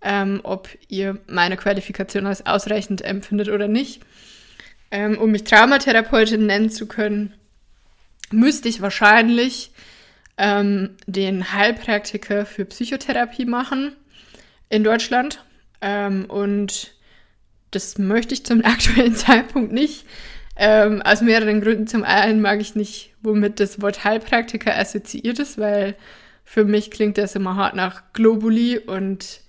ähm, ob ihr meine Qualifikation als ausreichend empfindet oder nicht. Ähm, um mich Traumatherapeutin nennen zu können, müsste ich wahrscheinlich ähm, den Heilpraktiker für Psychotherapie machen in Deutschland. Ähm, und das möchte ich zum aktuellen Zeitpunkt nicht. Ähm, aus mehreren Gründen. Zum einen mag ich nicht, womit das Wort Heilpraktiker assoziiert ist, weil für mich klingt das immer hart nach Globuli und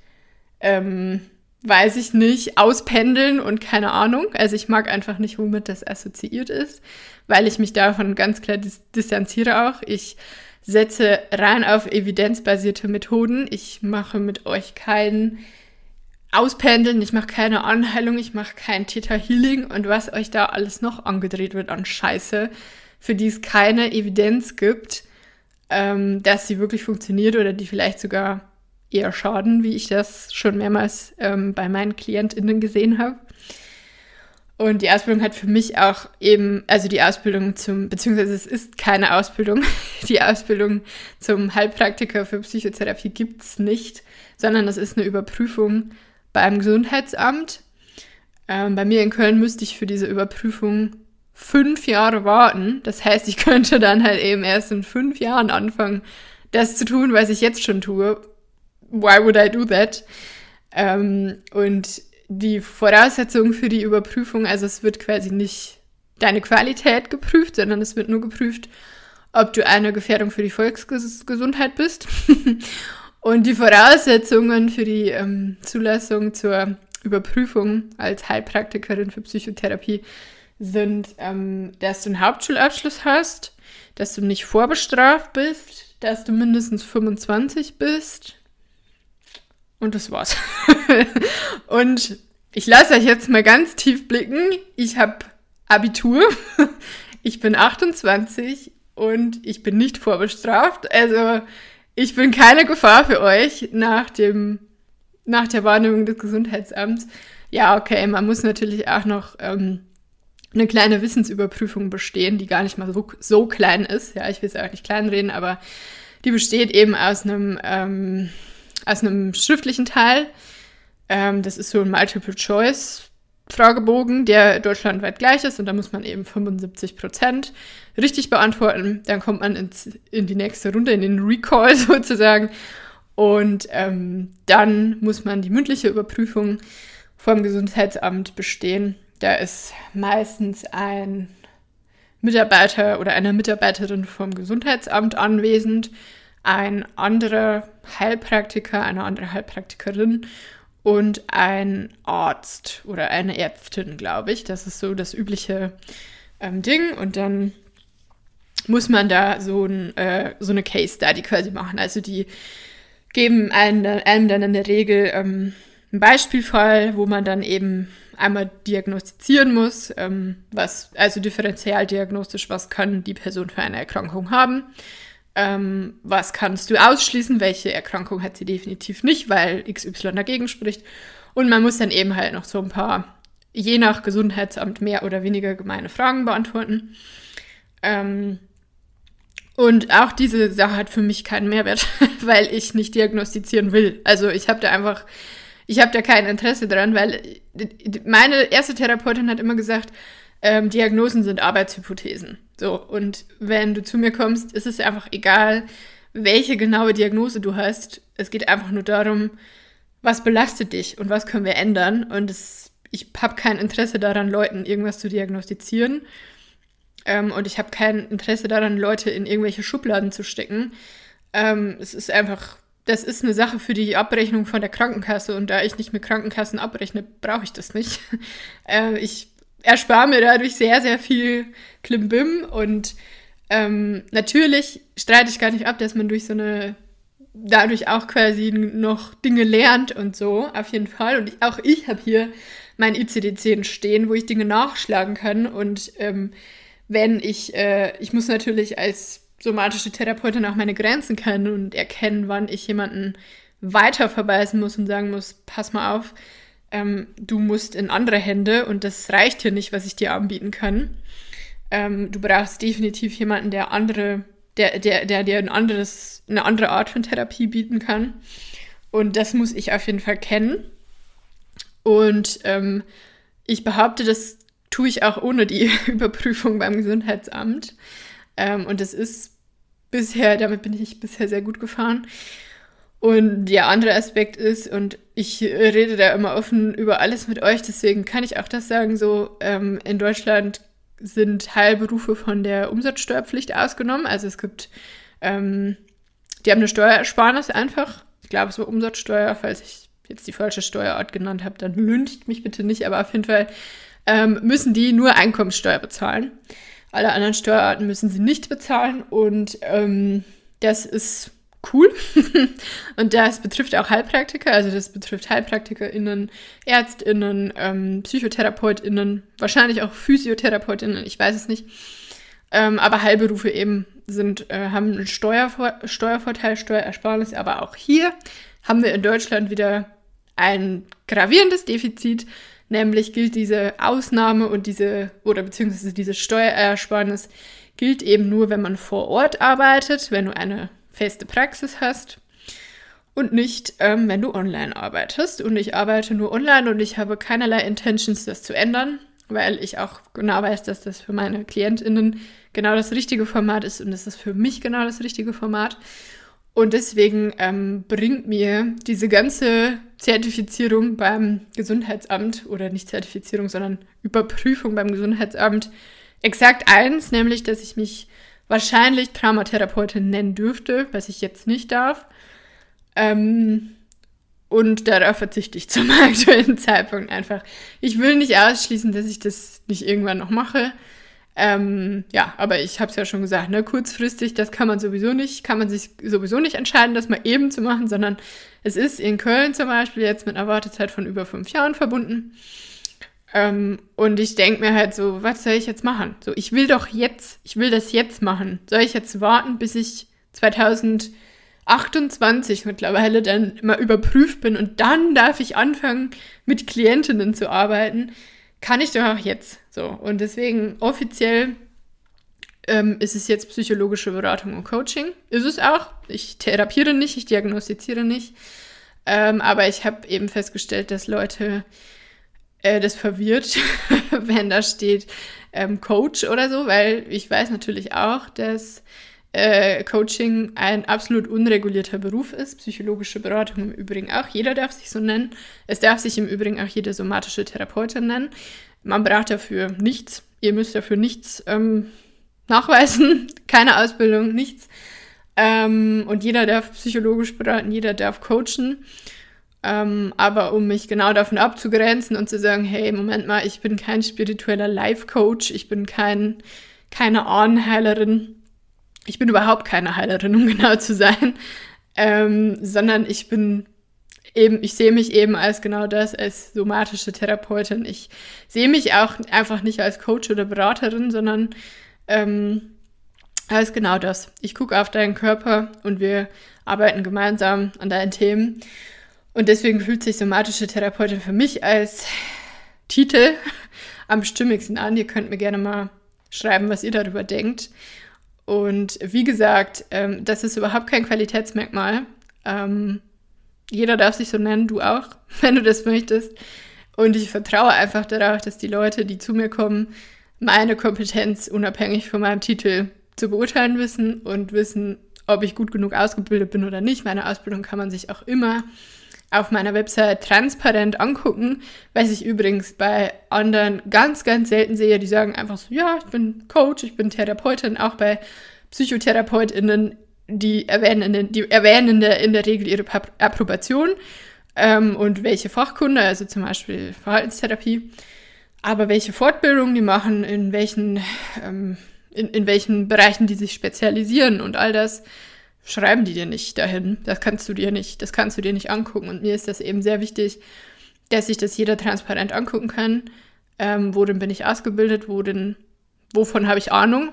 ähm, weiß ich nicht, auspendeln und keine Ahnung. Also ich mag einfach nicht, womit das assoziiert ist, weil ich mich davon ganz klar dis distanziere auch. Ich setze rein auf evidenzbasierte Methoden. Ich mache mit euch kein Auspendeln, ich mache keine Anheilung, ich mache kein Theta Healing und was euch da alles noch angedreht wird an Scheiße, für die es keine Evidenz gibt ähm, dass sie wirklich funktioniert oder die vielleicht sogar eher schaden, wie ich das schon mehrmals ähm, bei meinen KlientInnen gesehen habe. Und die Ausbildung hat für mich auch eben, also die Ausbildung zum, beziehungsweise es ist keine Ausbildung, die Ausbildung zum Heilpraktiker für Psychotherapie gibt es nicht, sondern das ist eine Überprüfung beim Gesundheitsamt. Ähm, bei mir in Köln müsste ich für diese Überprüfung fünf Jahre warten. Das heißt, ich könnte dann halt eben erst in fünf Jahren anfangen, das zu tun, was ich jetzt schon tue. Why would I do that? Ähm, und die Voraussetzungen für die Überprüfung, also es wird quasi nicht deine Qualität geprüft, sondern es wird nur geprüft, ob du eine Gefährdung für die Volksgesundheit bist. Und die Voraussetzungen für die ähm, Zulassung zur Überprüfung als Heilpraktikerin für Psychotherapie sind, ähm, dass du einen Hauptschulabschluss hast, dass du nicht vorbestraft bist, dass du mindestens 25 bist, und das war's. und ich lasse euch jetzt mal ganz tief blicken. Ich habe Abitur. Ich bin 28 und ich bin nicht vorbestraft. Also ich bin keine Gefahr für euch nach dem nach der Wahrnehmung des Gesundheitsamts. Ja, okay, man muss natürlich auch noch ähm, eine kleine Wissensüberprüfung bestehen, die gar nicht mal so, so klein ist. Ja, ich will es auch nicht kleinreden, aber die besteht eben aus einem ähm, aus einem schriftlichen Teil. Ähm, das ist so ein Multiple-Choice-Fragebogen, der deutschlandweit gleich ist und da muss man eben 75 Prozent richtig beantworten. Dann kommt man ins, in die nächste Runde, in den Recall sozusagen. Und ähm, dann muss man die mündliche Überprüfung vom Gesundheitsamt bestehen. Da ist meistens ein Mitarbeiter oder eine Mitarbeiterin vom Gesundheitsamt anwesend ein anderer Heilpraktiker, eine andere Heilpraktikerin und ein Arzt oder eine Ärztin, glaube ich. Das ist so das übliche ähm, Ding. Und dann muss man da so, ein, äh, so eine Case Study quasi machen. Also die geben einem, einem dann in der Regel ähm, einen Beispielfall, wo man dann eben einmal diagnostizieren muss, ähm, was, also differenzialdiagnostisch, was kann die Person für eine Erkrankung haben ähm, was kannst du ausschließen, welche Erkrankung hat sie definitiv nicht, weil XY dagegen spricht. Und man muss dann eben halt noch so ein paar, je nach Gesundheitsamt, mehr oder weniger gemeine Fragen beantworten. Ähm, und auch diese Sache hat für mich keinen Mehrwert, weil ich nicht diagnostizieren will. Also ich habe da einfach, ich habe da kein Interesse dran, weil meine erste Therapeutin hat immer gesagt, ähm, Diagnosen sind Arbeitshypothesen. So, und wenn du zu mir kommst, ist es einfach egal, welche genaue Diagnose du hast. Es geht einfach nur darum, was belastet dich und was können wir ändern. Und es, ich habe kein Interesse daran, Leuten irgendwas zu diagnostizieren. Ähm, und ich habe kein Interesse daran, Leute in irgendwelche Schubladen zu stecken. Ähm, es ist einfach, das ist eine Sache für die Abrechnung von der Krankenkasse. Und da ich nicht mit Krankenkassen abrechne, brauche ich das nicht. äh, ich erspare mir dadurch sehr, sehr viel Klimbim und ähm, natürlich streite ich gar nicht ab, dass man durch so eine dadurch auch quasi noch Dinge lernt und so, auf jeden Fall. Und ich, auch ich habe hier mein ICD-10 stehen, wo ich Dinge nachschlagen kann. Und ähm, wenn ich, äh, ich muss natürlich als somatische Therapeutin auch meine Grenzen kennen und erkennen, wann ich jemanden weiter verweisen muss und sagen muss, pass mal auf, ähm, du musst in andere Hände und das reicht hier nicht, was ich dir anbieten kann. Ähm, du brauchst definitiv jemanden, der andere, der, der, der dir ein anderes, eine andere Art von Therapie bieten kann. Und das muss ich auf jeden Fall kennen. Und ähm, ich behaupte, das tue ich auch ohne die Überprüfung beim Gesundheitsamt. Ähm, und das ist bisher, damit bin ich bisher sehr gut gefahren. Und der andere Aspekt ist, und ich rede da immer offen über alles mit euch, deswegen kann ich auch das sagen, so ähm, in Deutschland sind Heilberufe von der Umsatzsteuerpflicht ausgenommen. Also es gibt, ähm, die haben eine Steuerersparnis einfach. Ich glaube, es war Umsatzsteuer, falls ich jetzt die falsche Steuerart genannt habe, dann lüncht mich bitte nicht, aber auf jeden Fall ähm, müssen die nur Einkommenssteuer bezahlen. Alle anderen Steuerarten müssen sie nicht bezahlen und ähm, das ist cool. und das betrifft auch Heilpraktiker, also das betrifft HeilpraktikerInnen, ÄrztInnen, ähm, PsychotherapeutInnen, wahrscheinlich auch PhysiotherapeutInnen, ich weiß es nicht. Ähm, aber Heilberufe eben sind, äh, haben einen Steuervor Steuervorteil, Steuerersparnis, aber auch hier haben wir in Deutschland wieder ein gravierendes Defizit, nämlich gilt diese Ausnahme und diese, oder beziehungsweise diese Steuerersparnis gilt eben nur, wenn man vor Ort arbeitet, wenn du eine feste Praxis hast und nicht, ähm, wenn du online arbeitest. Und ich arbeite nur online und ich habe keinerlei Intentions, das zu ändern, weil ich auch genau weiß, dass das für meine KlientInnen genau das richtige Format ist und es ist für mich genau das richtige Format. Und deswegen ähm, bringt mir diese ganze Zertifizierung beim Gesundheitsamt oder nicht Zertifizierung, sondern Überprüfung beim Gesundheitsamt exakt eins, nämlich dass ich mich wahrscheinlich Traumatherapeutin nennen dürfte, was ich jetzt nicht darf. Ähm, und darauf verzichte ich zum aktuellen Zeitpunkt einfach. Ich will nicht ausschließen, dass ich das nicht irgendwann noch mache. Ähm, ja, aber ich habe es ja schon gesagt, ne, kurzfristig, das kann man sowieso nicht, kann man sich sowieso nicht entscheiden, das mal eben zu machen, sondern es ist in Köln zum Beispiel jetzt mit einer Wartezeit von über fünf Jahren verbunden. Ähm, und ich denke mir halt so, was soll ich jetzt machen? So, ich will doch jetzt, ich will das jetzt machen. Soll ich jetzt warten, bis ich 2028 mittlerweile dann mal überprüft bin und dann darf ich anfangen, mit Klientinnen zu arbeiten? Kann ich doch auch jetzt. So, und deswegen offiziell ähm, ist es jetzt psychologische Beratung und Coaching. Ist es auch. Ich therapiere nicht, ich diagnostiziere nicht. Ähm, aber ich habe eben festgestellt, dass Leute äh, das verwirrt, wenn da steht ähm, Coach oder so, weil ich weiß natürlich auch, dass äh, Coaching ein absolut unregulierter Beruf ist, psychologische Beratung im Übrigen auch. Jeder darf sich so nennen. Es darf sich im Übrigen auch jede somatische Therapeutin nennen. Man braucht dafür nichts. Ihr müsst dafür nichts ähm, nachweisen, keine Ausbildung, nichts. Ähm, und jeder darf psychologisch beraten, jeder darf coachen. Ähm, aber um mich genau davon abzugrenzen und zu sagen, hey, Moment mal, ich bin kein spiritueller Life-Coach, ich bin kein, keine Ahnenheilerin, ich bin überhaupt keine Heilerin, um genau zu sein, ähm, sondern ich bin eben, ich sehe mich eben als genau das, als somatische Therapeutin. Ich sehe mich auch einfach nicht als Coach oder Beraterin, sondern ähm, als genau das. Ich gucke auf deinen Körper und wir arbeiten gemeinsam an deinen Themen. Und deswegen fühlt sich somatische Therapeutin für mich als Titel am stimmigsten an. Ihr könnt mir gerne mal schreiben, was ihr darüber denkt. Und wie gesagt, ähm, das ist überhaupt kein Qualitätsmerkmal. Ähm, jeder darf sich so nennen, du auch, wenn du das möchtest. Und ich vertraue einfach darauf, dass die Leute, die zu mir kommen, meine Kompetenz unabhängig von meinem Titel zu beurteilen wissen und wissen, ob ich gut genug ausgebildet bin oder nicht. Meine Ausbildung kann man sich auch immer auf meiner Website transparent angucken, was ich übrigens bei anderen ganz, ganz selten sehe, die sagen einfach so, ja, ich bin Coach, ich bin Therapeutin, auch bei PsychotherapeutInnen, die erwähnen, die erwähnen in, der, Regel ihre Approbation ähm, und welche Fachkunde, also zum Beispiel Verhaltenstherapie, aber welche Fortbildungen die machen, in welchen, ähm, in, in welchen Bereichen die sich spezialisieren und all das, schreiben die dir nicht dahin. Das kannst du dir nicht, das kannst du dir nicht angucken. Und mir ist das eben sehr wichtig, dass sich das jeder transparent angucken kann. Ähm, worin bin ich ausgebildet, worin, wovon habe ich Ahnung.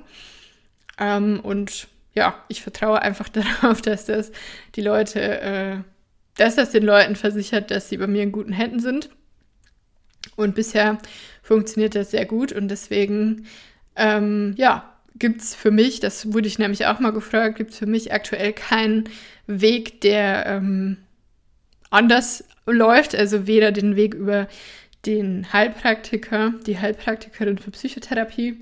Ähm, und ja, ich vertraue einfach darauf, dass das die Leute, äh, dass das den Leuten versichert, dass sie bei mir in guten Händen sind. Und bisher funktioniert das sehr gut und deswegen, ähm, ja, gibt es für mich, das wurde ich nämlich auch mal gefragt, gibt es für mich aktuell keinen Weg, der ähm, anders läuft, also weder den Weg über den Heilpraktiker, die Heilpraktikerin für Psychotherapie,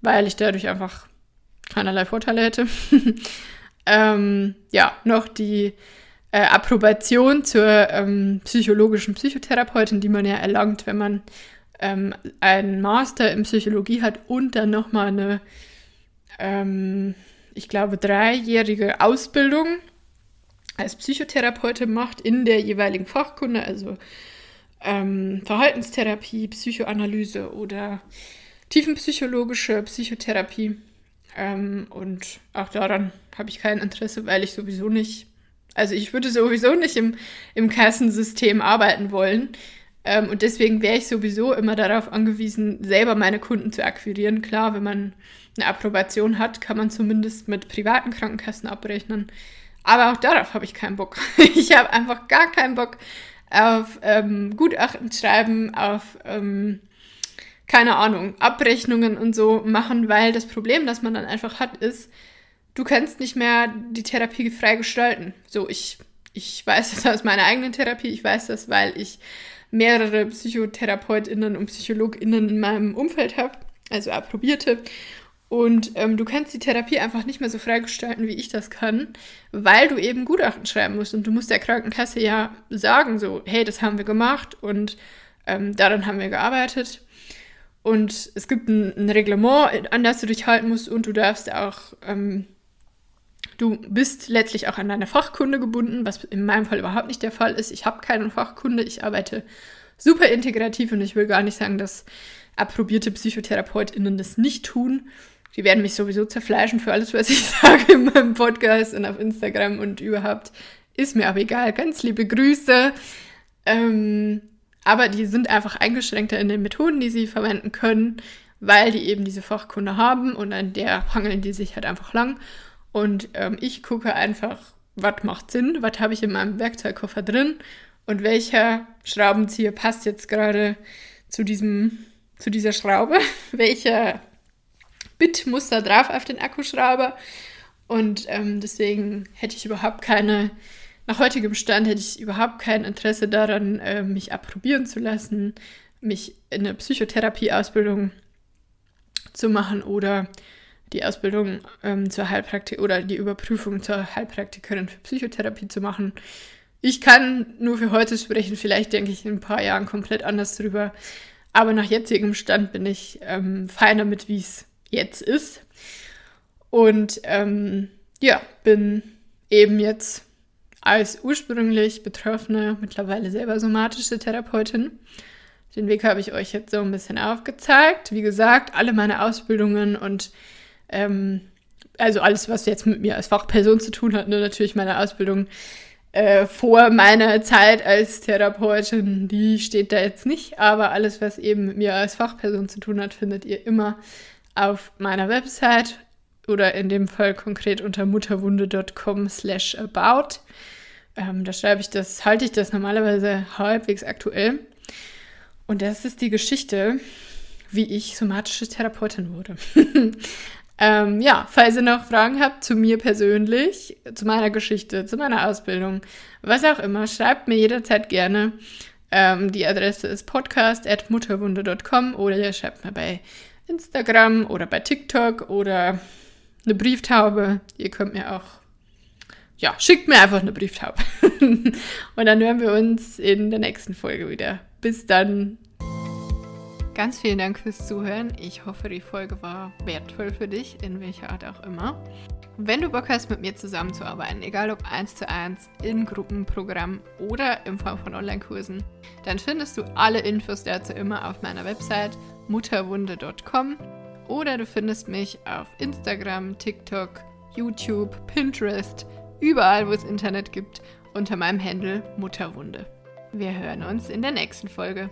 weil ich dadurch einfach keinerlei Vorteile hätte. ähm, ja, noch die äh, Approbation zur ähm, psychologischen Psychotherapeutin, die man ja erlangt, wenn man ähm, einen Master in Psychologie hat und dann nochmal eine ähm, ich glaube, dreijährige Ausbildung als Psychotherapeutin macht in der jeweiligen Fachkunde, also ähm, Verhaltenstherapie, Psychoanalyse oder tiefenpsychologische Psychotherapie. Ähm, und auch daran habe ich kein Interesse, weil ich sowieso nicht, also ich würde sowieso nicht im, im Kassensystem arbeiten wollen. Ähm, und deswegen wäre ich sowieso immer darauf angewiesen, selber meine Kunden zu akquirieren. Klar, wenn man eine Approbation hat, kann man zumindest mit privaten Krankenkassen abrechnen. Aber auch darauf habe ich keinen Bock. Ich habe einfach gar keinen Bock auf ähm, Gutachten schreiben, auf, ähm, keine Ahnung, Abrechnungen und so machen, weil das Problem, das man dann einfach hat, ist, du kannst nicht mehr die Therapie frei gestalten. So, ich, ich weiß das aus meiner eigenen Therapie, ich weiß das, weil ich mehrere PsychotherapeutInnen und PsychologInnen in meinem Umfeld habe, also approbierte. Und ähm, du kannst die Therapie einfach nicht mehr so freigestalten, wie ich das kann, weil du eben Gutachten schreiben musst. Und du musst der Krankenkasse ja sagen, so, hey, das haben wir gemacht und ähm, daran haben wir gearbeitet. Und es gibt ein, ein, Reglement, an das du dich halten musst und du darfst auch, ähm, du bist letztlich auch an deine Fachkunde gebunden, was in meinem Fall überhaupt nicht der Fall ist. Ich habe keine Fachkunde, ich arbeite super integrativ und ich will gar nicht sagen, dass approbierte PsychotherapeutInnen das nicht tun. Die werden mich sowieso zerfleischen für alles, was ich sage in meinem Podcast und auf Instagram und überhaupt. Ist mir aber egal. Ganz liebe Grüße. Ähm, aber die sind einfach eingeschränkter in den Methoden, die sie verwenden können, weil die eben diese Fachkunde haben und an der hangeln die sich halt einfach lang. Und ähm, ich gucke einfach, was macht Sinn, was habe ich in meinem Werkzeugkoffer drin und welcher Schraubenzieher passt jetzt gerade zu diesem, zu dieser Schraube, welcher Bitmuster drauf auf den Akkuschrauber. Und ähm, deswegen hätte ich überhaupt keine, nach heutigem Stand hätte ich überhaupt kein Interesse daran, äh, mich approbieren zu lassen, mich in eine Psychotherapieausbildung zu machen oder die Ausbildung ähm, zur Heilpraktik oder die Überprüfung zur Heilpraktikerin für Psychotherapie zu machen. Ich kann nur für heute sprechen, vielleicht denke ich in ein paar Jahren komplett anders drüber. Aber nach jetzigem Stand bin ich ähm, fein damit, wie es jetzt ist. Und ähm, ja, bin eben jetzt als ursprünglich Betroffene mittlerweile selber somatische Therapeutin. Den Weg habe ich euch jetzt so ein bisschen aufgezeigt. Wie gesagt, alle meine Ausbildungen und ähm, also alles, was jetzt mit mir als Fachperson zu tun hat, nur natürlich meine Ausbildung äh, vor meiner Zeit als Therapeutin, die steht da jetzt nicht, aber alles, was eben mit mir als Fachperson zu tun hat, findet ihr immer auf meiner Website oder in dem Fall konkret unter mutterwunde.com slash about. Ähm, da schreibe ich das, halte ich das normalerweise halbwegs aktuell. Und das ist die Geschichte, wie ich somatische Therapeutin wurde. ähm, ja, falls ihr noch Fragen habt zu mir persönlich, zu meiner Geschichte, zu meiner Ausbildung, was auch immer, schreibt mir jederzeit gerne. Ähm, die Adresse ist podcast.mutterwunde.com oder ihr schreibt mir bei Instagram oder bei TikTok oder eine Brieftaube. Ihr könnt mir auch, ja, schickt mir einfach eine Brieftaube. Und dann hören wir uns in der nächsten Folge wieder. Bis dann. Ganz vielen Dank fürs Zuhören. Ich hoffe, die Folge war wertvoll für dich, in welcher Art auch immer. Wenn du Bock hast, mit mir zusammenzuarbeiten, egal ob eins zu eins, in Gruppenprogramm oder in Form von Online-Kursen, dann findest du alle Infos dazu immer auf meiner Website mutterwunde.com oder du findest mich auf Instagram, TikTok, YouTube, Pinterest, überall, wo es Internet gibt, unter meinem Handle Mutterwunde. Wir hören uns in der nächsten Folge.